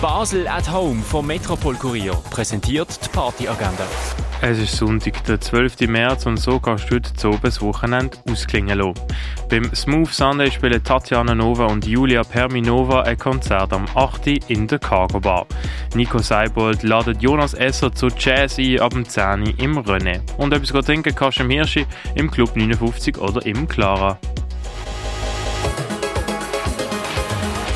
Basel at Home vom Metropol Kurier präsentiert die Partyagenda. Es ist Sonntag, der 12. März und so kannst du heute oben das Wochenende ausklingen lassen. Beim Smooth Sunday spielen Tatjana Nova und Julia Perminova ein Konzert am 8. in der Cargo Bar. Nico Seibold ladet Jonas Esser zu Jazz ein ab dem 10. im René. Und etwas trinken kannst du im Hirschi, im Club 59 oder im Clara.